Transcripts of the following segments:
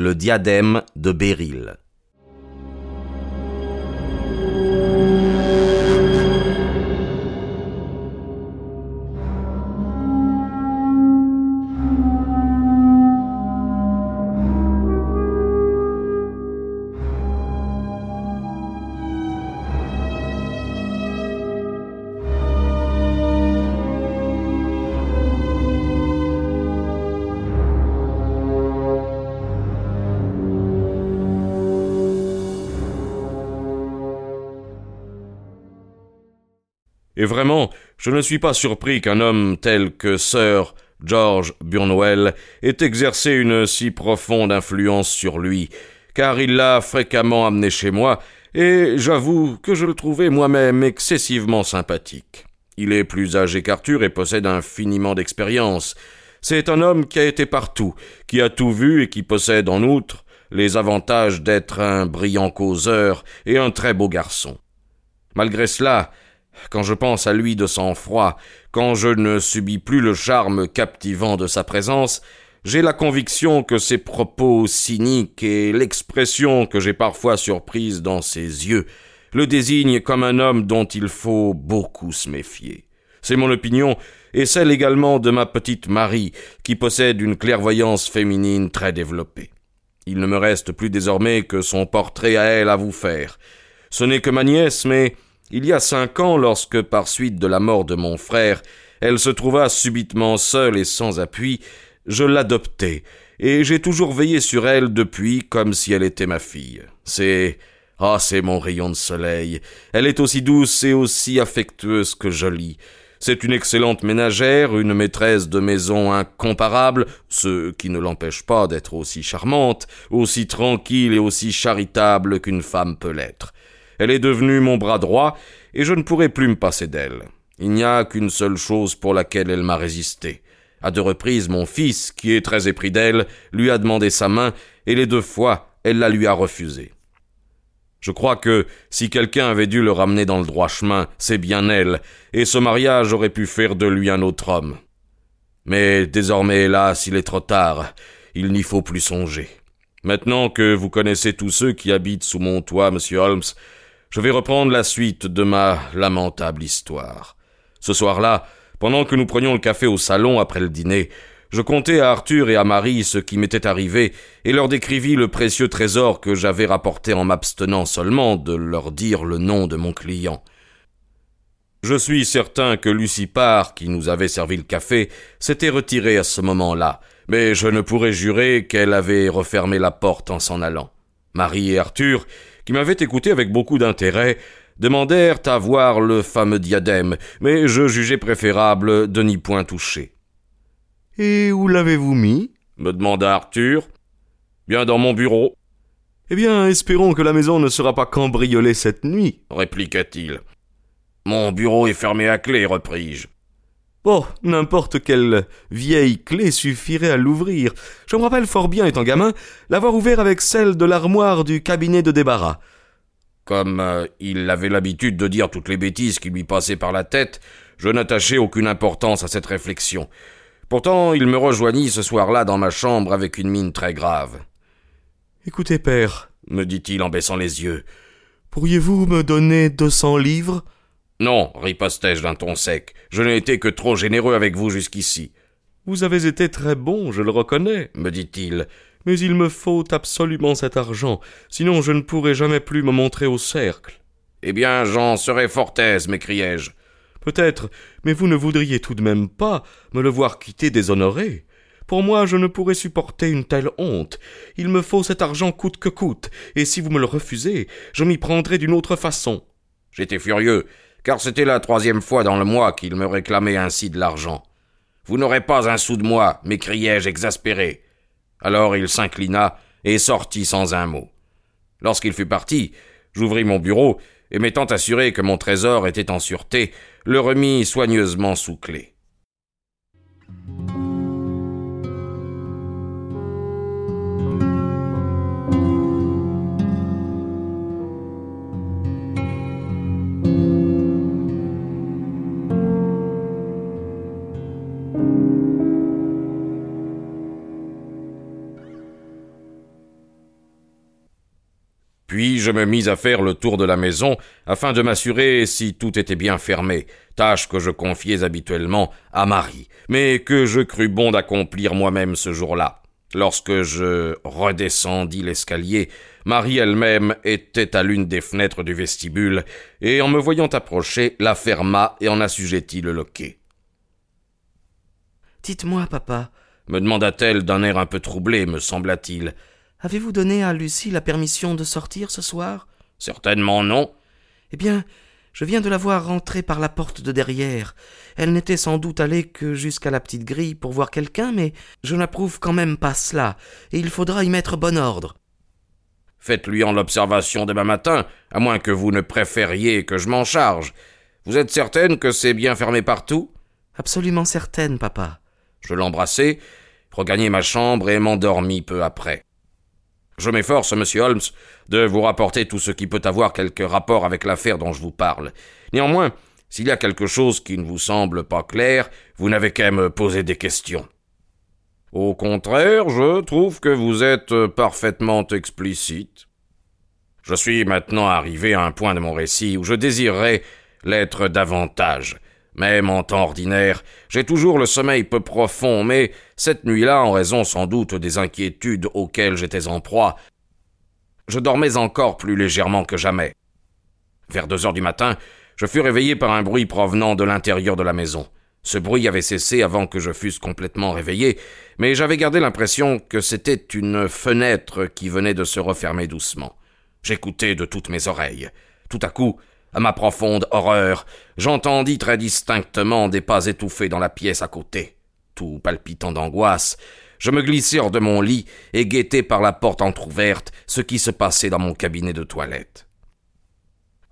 Le diadème de Béryl. Et vraiment, je ne suis pas surpris qu'un homme tel que Sir George Burnwell ait exercé une si profonde influence sur lui, car il l'a fréquemment amené chez moi, et j'avoue que je le trouvais moi-même excessivement sympathique. Il est plus âgé qu'Arthur et possède infiniment d'expérience. C'est un homme qui a été partout, qui a tout vu et qui possède en outre les avantages d'être un brillant causeur et un très beau garçon. Malgré cela, quand je pense à lui de sang-froid, quand je ne subis plus le charme captivant de sa présence, j'ai la conviction que ses propos cyniques et l'expression que j'ai parfois surprise dans ses yeux le désignent comme un homme dont il faut beaucoup se méfier. C'est mon opinion, et celle également de ma petite Marie, qui possède une clairvoyance féminine très développée. Il ne me reste plus désormais que son portrait à elle à vous faire. Ce n'est que ma nièce, mais il y a cinq ans, lorsque, par suite de la mort de mon frère, elle se trouva subitement seule et sans appui, je l'adoptai, et j'ai toujours veillé sur elle depuis comme si elle était ma fille. C'est ah, c'est mon rayon de soleil. Elle est aussi douce et aussi affectueuse que jolie. C'est une excellente ménagère, une maîtresse de maison incomparable, ce qui ne l'empêche pas d'être aussi charmante, aussi tranquille et aussi charitable qu'une femme peut l'être. Elle est devenue mon bras droit, et je ne pourrai plus me passer d'elle. Il n'y a qu'une seule chose pour laquelle elle m'a résisté. À deux reprises, mon fils, qui est très épris d'elle, lui a demandé sa main, et les deux fois, elle la lui a refusée. Je crois que si quelqu'un avait dû le ramener dans le droit chemin, c'est bien elle, et ce mariage aurait pu faire de lui un autre homme. Mais désormais, hélas, il est trop tard, il n'y faut plus songer. Maintenant que vous connaissez tous ceux qui habitent sous mon toit, monsieur Holmes, je vais reprendre la suite de ma lamentable histoire. Ce soir-là, pendant que nous prenions le café au salon après le dîner, je contai à Arthur et à Marie ce qui m'était arrivé, et leur décrivis le précieux trésor que j'avais rapporté en m'abstenant seulement de leur dire le nom de mon client. Je suis certain que Lucie Parr, qui nous avait servi le café, s'était retirée à ce moment-là, mais je ne pourrais jurer qu'elle avait refermé la porte en s'en allant. Marie et Arthur qui m'avaient écouté avec beaucoup d'intérêt, demandèrent à voir le fameux diadème, mais je jugeai préférable de n'y point toucher. Et où l'avez-vous mis? me demanda Arthur. Bien dans mon bureau. Eh bien, espérons que la maison ne sera pas cambriolée cette nuit, répliqua-t-il. Mon bureau est fermé à clé, repris-je. Oh, n'importe quelle vieille clé suffirait à l'ouvrir. Je me rappelle fort bien, étant gamin, l'avoir ouvert avec celle de l'armoire du cabinet de débarras. Comme euh, il avait l'habitude de dire toutes les bêtises qui lui passaient par la tête, je n'attachai aucune importance à cette réflexion. Pourtant, il me rejoignit ce soir-là dans ma chambre avec une mine très grave. Écoutez, père, me dit-il en baissant les yeux. Pourriez-vous me donner deux cents livres? Non, ripostai-je d'un ton sec, je n'ai été que trop généreux avec vous jusqu'ici. Vous avez été très bon, je le reconnais, me dit-il, mais il me faut absolument cet argent, sinon je ne pourrai jamais plus me montrer au cercle. Eh bien, j'en serais fort aise, m'écriai-je. Peut-être, mais vous ne voudriez tout de même pas me le voir quitter déshonoré. Pour moi, je ne pourrais supporter une telle honte. Il me faut cet argent coûte que coûte, et si vous me le refusez, je m'y prendrai d'une autre façon. J'étais furieux, car c'était la troisième fois dans le mois qu'il me réclamait ainsi de l'argent. Vous n'aurez pas un sou de moi, m'écriai-je exaspéré. Alors il s'inclina et sortit sans un mot. Lorsqu'il fut parti, j'ouvris mon bureau et m'étant assuré que mon trésor était en sûreté, le remis soigneusement sous clé. Je me mis à faire le tour de la maison afin de m'assurer si tout était bien fermé, tâche que je confiais habituellement à Marie, mais que je crus bon d'accomplir moi-même ce jour-là. Lorsque je redescendis l'escalier, Marie elle-même était à l'une des fenêtres du vestibule, et en me voyant approcher, la ferma et en assujettit le loquet. Dites-moi, papa, me demanda-t-elle d'un air un peu troublé, me sembla-t-il. Avez-vous donné à Lucie la permission de sortir ce soir? Certainement non. Eh bien, je viens de la voir rentrer par la porte de derrière. Elle n'était sans doute allée que jusqu'à la petite grille pour voir quelqu'un, mais je n'approuve quand même pas cela, et il faudra y mettre bon ordre. Faites-lui en l'observation demain matin, à moins que vous ne préfériez que je m'en charge. Vous êtes certaine que c'est bien fermé partout? Absolument certaine, papa. Je l'embrassai, regagnai ma chambre et m'endormis peu après. Je m'efforce, monsieur Holmes, de vous rapporter tout ce qui peut avoir quelque rapport avec l'affaire dont je vous parle. Néanmoins, s'il y a quelque chose qui ne vous semble pas clair, vous n'avez qu'à me poser des questions. Au contraire, je trouve que vous êtes parfaitement explicite. Je suis maintenant arrivé à un point de mon récit où je désirerais l'être davantage. Même en temps ordinaire, j'ai toujours le sommeil peu profond, mais cette nuit-là, en raison sans doute des inquiétudes auxquelles j'étais en proie, je dormais encore plus légèrement que jamais. Vers deux heures du matin, je fus réveillé par un bruit provenant de l'intérieur de la maison. Ce bruit avait cessé avant que je fusse complètement réveillé, mais j'avais gardé l'impression que c'était une fenêtre qui venait de se refermer doucement. J'écoutais de toutes mes oreilles. Tout à coup, à ma profonde horreur, j'entendis très distinctement des pas étouffés dans la pièce à côté. Tout palpitant d'angoisse, je me glissai hors de mon lit et guettai par la porte entr'ouverte ce qui se passait dans mon cabinet de toilette.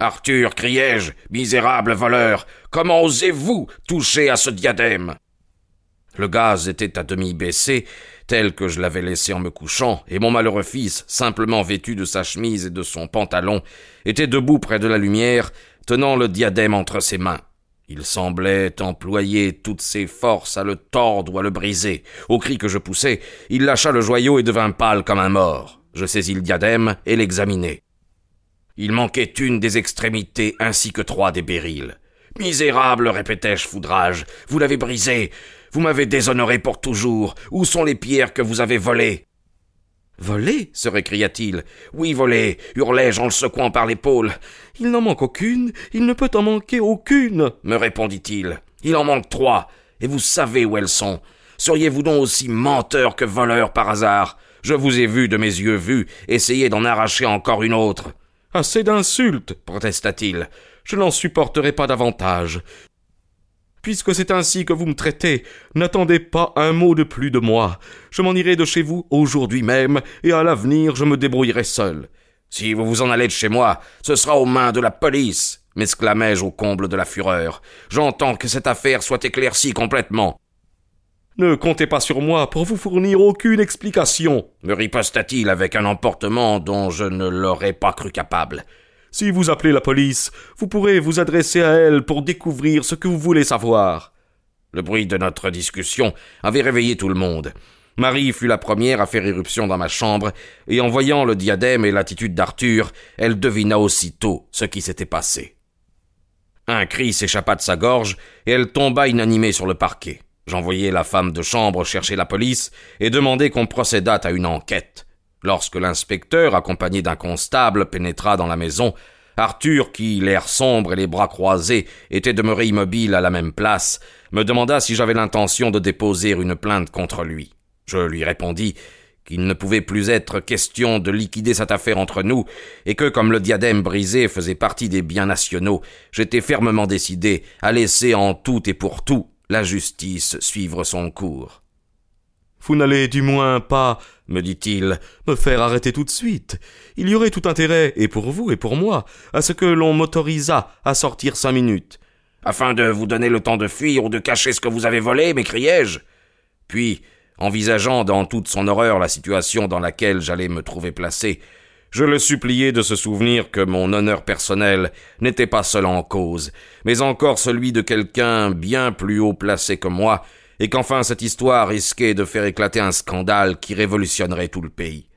Arthur, criai-je, misérable voleur, comment osez-vous toucher à ce diadème? Le gaz était à demi baissé, tel que je l'avais laissé en me couchant, et mon malheureux fils, simplement vêtu de sa chemise et de son pantalon, était debout près de la lumière, tenant le diadème entre ses mains. Il semblait employer toutes ses forces à le tordre ou à le briser. Au cri que je poussai, il lâcha le joyau et devint pâle comme un mort. Je saisis le diadème et l'examinai. Il manquait une des extrémités ainsi que trois des bérils. Misérable, répétai-je foudrage, vous l'avez brisé. Vous m'avez déshonoré pour toujours. Où sont les pierres que vous avez volées? Volées? se récria-t-il. Oui, volées, hurlai-je en le secouant par l'épaule. Il n'en manque aucune, il ne peut en manquer aucune, me répondit-il. Il en manque trois, et vous savez où elles sont. Seriez-vous donc aussi menteur que voleur par hasard? Je vous ai vu de mes yeux vus essayer d'en arracher encore une autre. Assez d'insultes, protesta-t-il. Je n'en supporterai pas davantage. Puisque c'est ainsi que vous me traitez, n'attendez pas un mot de plus de moi. Je m'en irai de chez vous aujourd'hui même, et à l'avenir je me débrouillerai seul. Si vous vous en allez de chez moi, ce sera aux mains de la police, m'exclamai-je au comble de la fureur. J'entends que cette affaire soit éclaircie complètement. Ne comptez pas sur moi pour vous fournir aucune explication, me riposta-t-il avec un emportement dont je ne l'aurais pas cru capable. Si vous appelez la police, vous pourrez vous adresser à elle pour découvrir ce que vous voulez savoir. Le bruit de notre discussion avait réveillé tout le monde. Marie fut la première à faire irruption dans ma chambre, et en voyant le diadème et l'attitude d'Arthur, elle devina aussitôt ce qui s'était passé. Un cri s'échappa de sa gorge, et elle tomba inanimée sur le parquet. J'envoyai la femme de chambre chercher la police et demandai qu'on procédât à une enquête. Lorsque l'inspecteur, accompagné d'un constable, pénétra dans la maison, Arthur, qui, l'air sombre et les bras croisés, était demeuré immobile à la même place, me demanda si j'avais l'intention de déposer une plainte contre lui. Je lui répondis qu'il ne pouvait plus être question de liquider cette affaire entre nous, et que, comme le diadème brisé faisait partie des biens nationaux, j'étais fermement décidé à laisser en tout et pour tout la justice suivre son cours. Vous n'allez du moins pas, me dit-il, me faire arrêter tout de suite. Il y aurait tout intérêt, et pour vous et pour moi, à ce que l'on m'autorisât à sortir cinq minutes. Afin de vous donner le temps de fuir ou de cacher ce que vous avez volé, m'écriai-je. Puis, envisageant dans toute son horreur la situation dans laquelle j'allais me trouver placé, je le suppliai de se souvenir que mon honneur personnel n'était pas seul en cause, mais encore celui de quelqu'un bien plus haut placé que moi, et qu'enfin cette histoire risquait de faire éclater un scandale qui révolutionnerait tout le pays.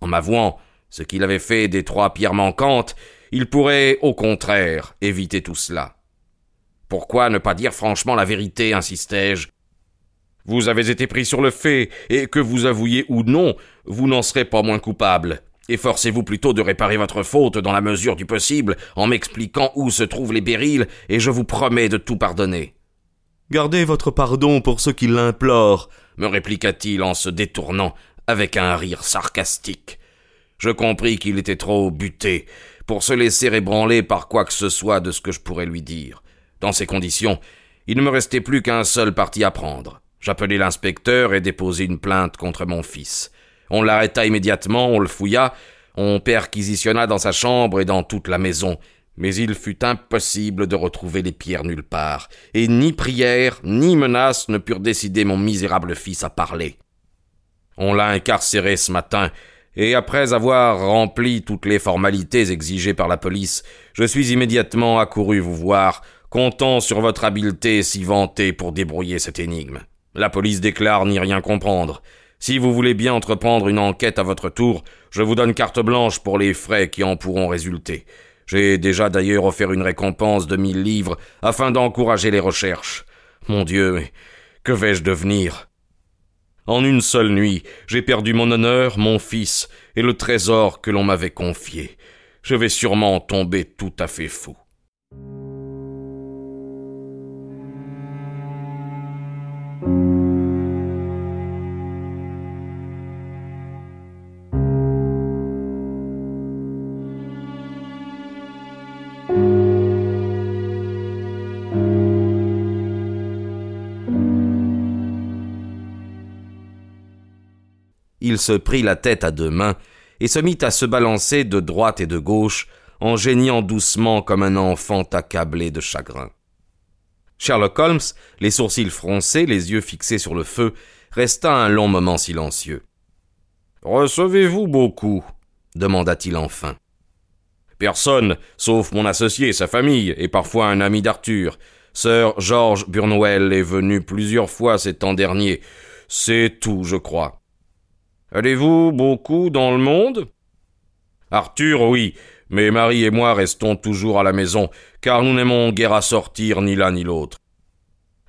En m'avouant, ce qu'il avait fait des trois pierres manquantes, il pourrait, au contraire, éviter tout cela. Pourquoi ne pas dire franchement la vérité, insistai-je Vous avez été pris sur le fait, et que vous avouiez ou non, vous n'en serez pas moins coupable. Efforcez-vous plutôt de réparer votre faute dans la mesure du possible, en m'expliquant où se trouvent les bérils, et je vous promets de tout pardonner. Gardez votre pardon pour ceux qui l'implorent, me répliqua-t-il en se détournant avec un rire sarcastique. Je compris qu'il était trop buté pour se laisser ébranler par quoi que ce soit de ce que je pourrais lui dire. Dans ces conditions, il ne me restait plus qu'un seul parti à prendre. J'appelai l'inspecteur et déposai une plainte contre mon fils. On l'arrêta immédiatement, on le fouilla, on perquisitionna dans sa chambre et dans toute la maison, mais il fut impossible de retrouver les pierres nulle part, et ni prière, ni menaces ne purent décider mon misérable fils à parler. On l'a incarcéré ce matin, et après avoir rempli toutes les formalités exigées par la police, je suis immédiatement accouru vous voir, comptant sur votre habileté si vantée pour débrouiller cette énigme. La police déclare n'y rien comprendre. Si vous voulez bien entreprendre une enquête à votre tour, je vous donne carte blanche pour les frais qui en pourront résulter. J'ai déjà d'ailleurs offert une récompense de mille livres afin d'encourager les recherches. Mon Dieu, que vais-je devenir? En une seule nuit, j'ai perdu mon honneur, mon fils et le trésor que l'on m'avait confié. Je vais sûrement tomber tout à fait fou. Il se prit la tête à deux mains et se mit à se balancer de droite et de gauche en geignant doucement comme un enfant accablé de chagrin. Sherlock Holmes, les sourcils froncés, les yeux fixés sur le feu, resta un long moment silencieux. Recevez-vous beaucoup? demanda-t-il enfin. Personne, sauf mon associé, sa famille, et parfois un ami d'Arthur. Sir George Burnwell est venu plusieurs fois ces temps derniers. C'est tout, je crois. Allez-vous beaucoup dans le monde? Arthur, oui, mais Marie et moi restons toujours à la maison, car nous n'aimons guère à sortir ni l'un ni l'autre.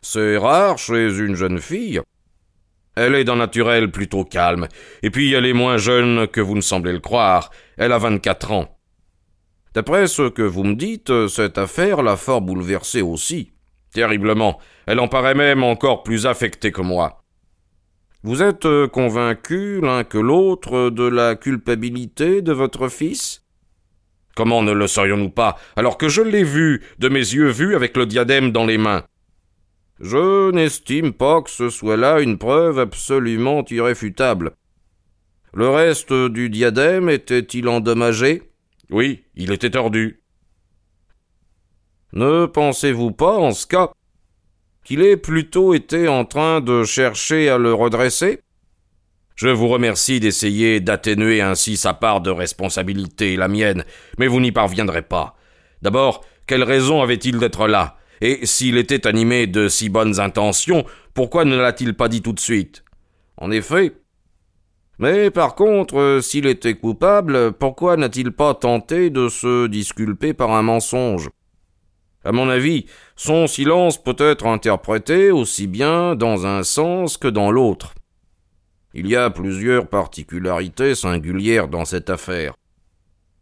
C'est rare chez une jeune fille. Elle est d'un naturel plutôt calme, et puis elle est moins jeune que vous ne semblez le croire. Elle a vingt-quatre ans. D'après ce que vous me dites, cette affaire l'a fort bouleversée aussi. Terriblement. Elle en paraît même encore plus affectée que moi. Vous êtes euh, convaincus l'un que l'autre de la culpabilité de votre fils? Comment ne le serions-nous pas, alors que je l'ai vu, de mes yeux vus, avec le diadème dans les mains? Je n'estime pas que ce soit là une preuve absolument irréfutable. Le reste du diadème était-il endommagé? Oui, il était tordu. Ne pensez-vous pas, en ce cas, qu'il ait plutôt été en train de chercher à le redresser Je vous remercie d'essayer d'atténuer ainsi sa part de responsabilité la mienne, mais vous n'y parviendrez pas. D'abord, quelle raison avait-il d'être là? Et s'il était animé de si bonnes intentions, pourquoi ne l'a-t-il pas dit tout de suite? En effet. Mais par contre, s'il était coupable, pourquoi n'a-t-il pas tenté de se disculper par un mensonge? À mon avis, son silence peut être interprété aussi bien dans un sens que dans l'autre. Il y a plusieurs particularités singulières dans cette affaire.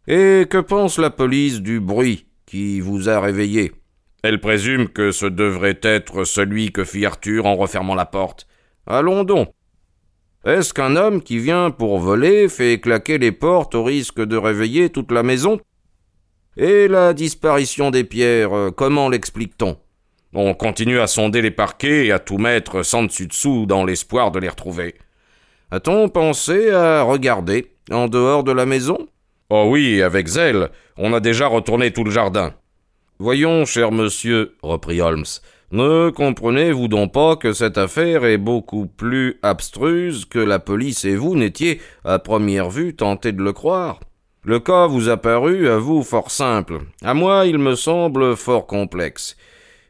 Et que pense la police du bruit qui vous a réveillé? Elle présume que ce devrait être celui que fit Arthur en refermant la porte. Allons donc. Est-ce qu'un homme qui vient pour voler fait claquer les portes au risque de réveiller toute la maison? Et la disparition des pierres, euh, comment l'explique-t-on? On continue à sonder les parquets et à tout mettre sans dessus-dessous dans l'espoir de les retrouver. A-t-on pensé à regarder en dehors de la maison? Oh oui, avec zèle. On a déjà retourné tout le jardin. Voyons, cher monsieur, reprit Holmes, ne comprenez-vous donc pas que cette affaire est beaucoup plus abstruse que la police et vous n'étiez, à première vue, tenté de le croire? Le cas vous a paru, à vous, fort simple. À moi, il me semble fort complexe.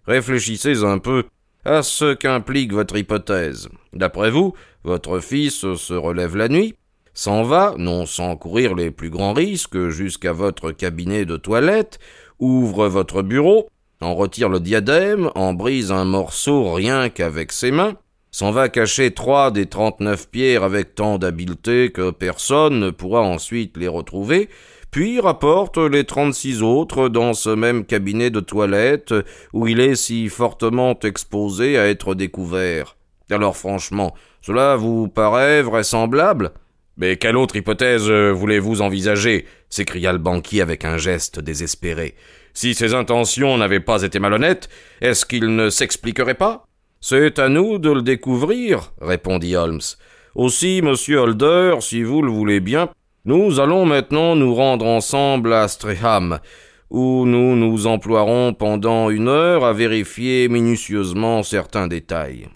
Réfléchissez un peu à ce qu'implique votre hypothèse. D'après vous, votre fils se relève la nuit. s'en va, non sans courir les plus grands risques, jusqu'à votre cabinet de toilette, ouvre votre bureau, en retire le diadème, en brise un morceau rien qu'avec ses mains, s'en va cacher trois des trente-neuf pierres avec tant d'habileté que personne ne pourra ensuite les retrouver, puis rapporte les trente-six autres dans ce même cabinet de toilette où il est si fortement exposé à être découvert. Alors franchement, cela vous paraît vraisemblable? Mais quelle autre hypothèse voulez-vous envisager? s'écria le banquier avec un geste désespéré. Si ses intentions n'avaient pas été malhonnêtes, est-ce qu'il ne s'expliquerait pas? C'est à nous de le découvrir, répondit Holmes. Aussi, monsieur Holder, si vous le voulez bien, nous allons maintenant nous rendre ensemble à Streham, où nous nous emploierons pendant une heure à vérifier minutieusement certains détails.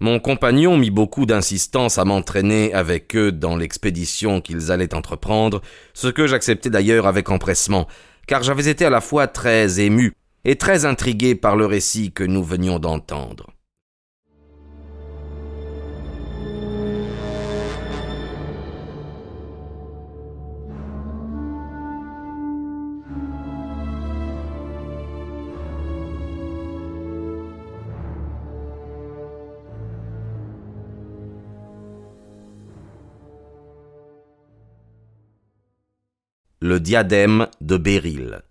Mon compagnon mit beaucoup d'insistance à m'entraîner avec eux dans l'expédition qu'ils allaient entreprendre, ce que j'acceptai d'ailleurs avec empressement, car j'avais été à la fois très ému et très intrigué par le récit que nous venions d'entendre. Diadème de Béryl.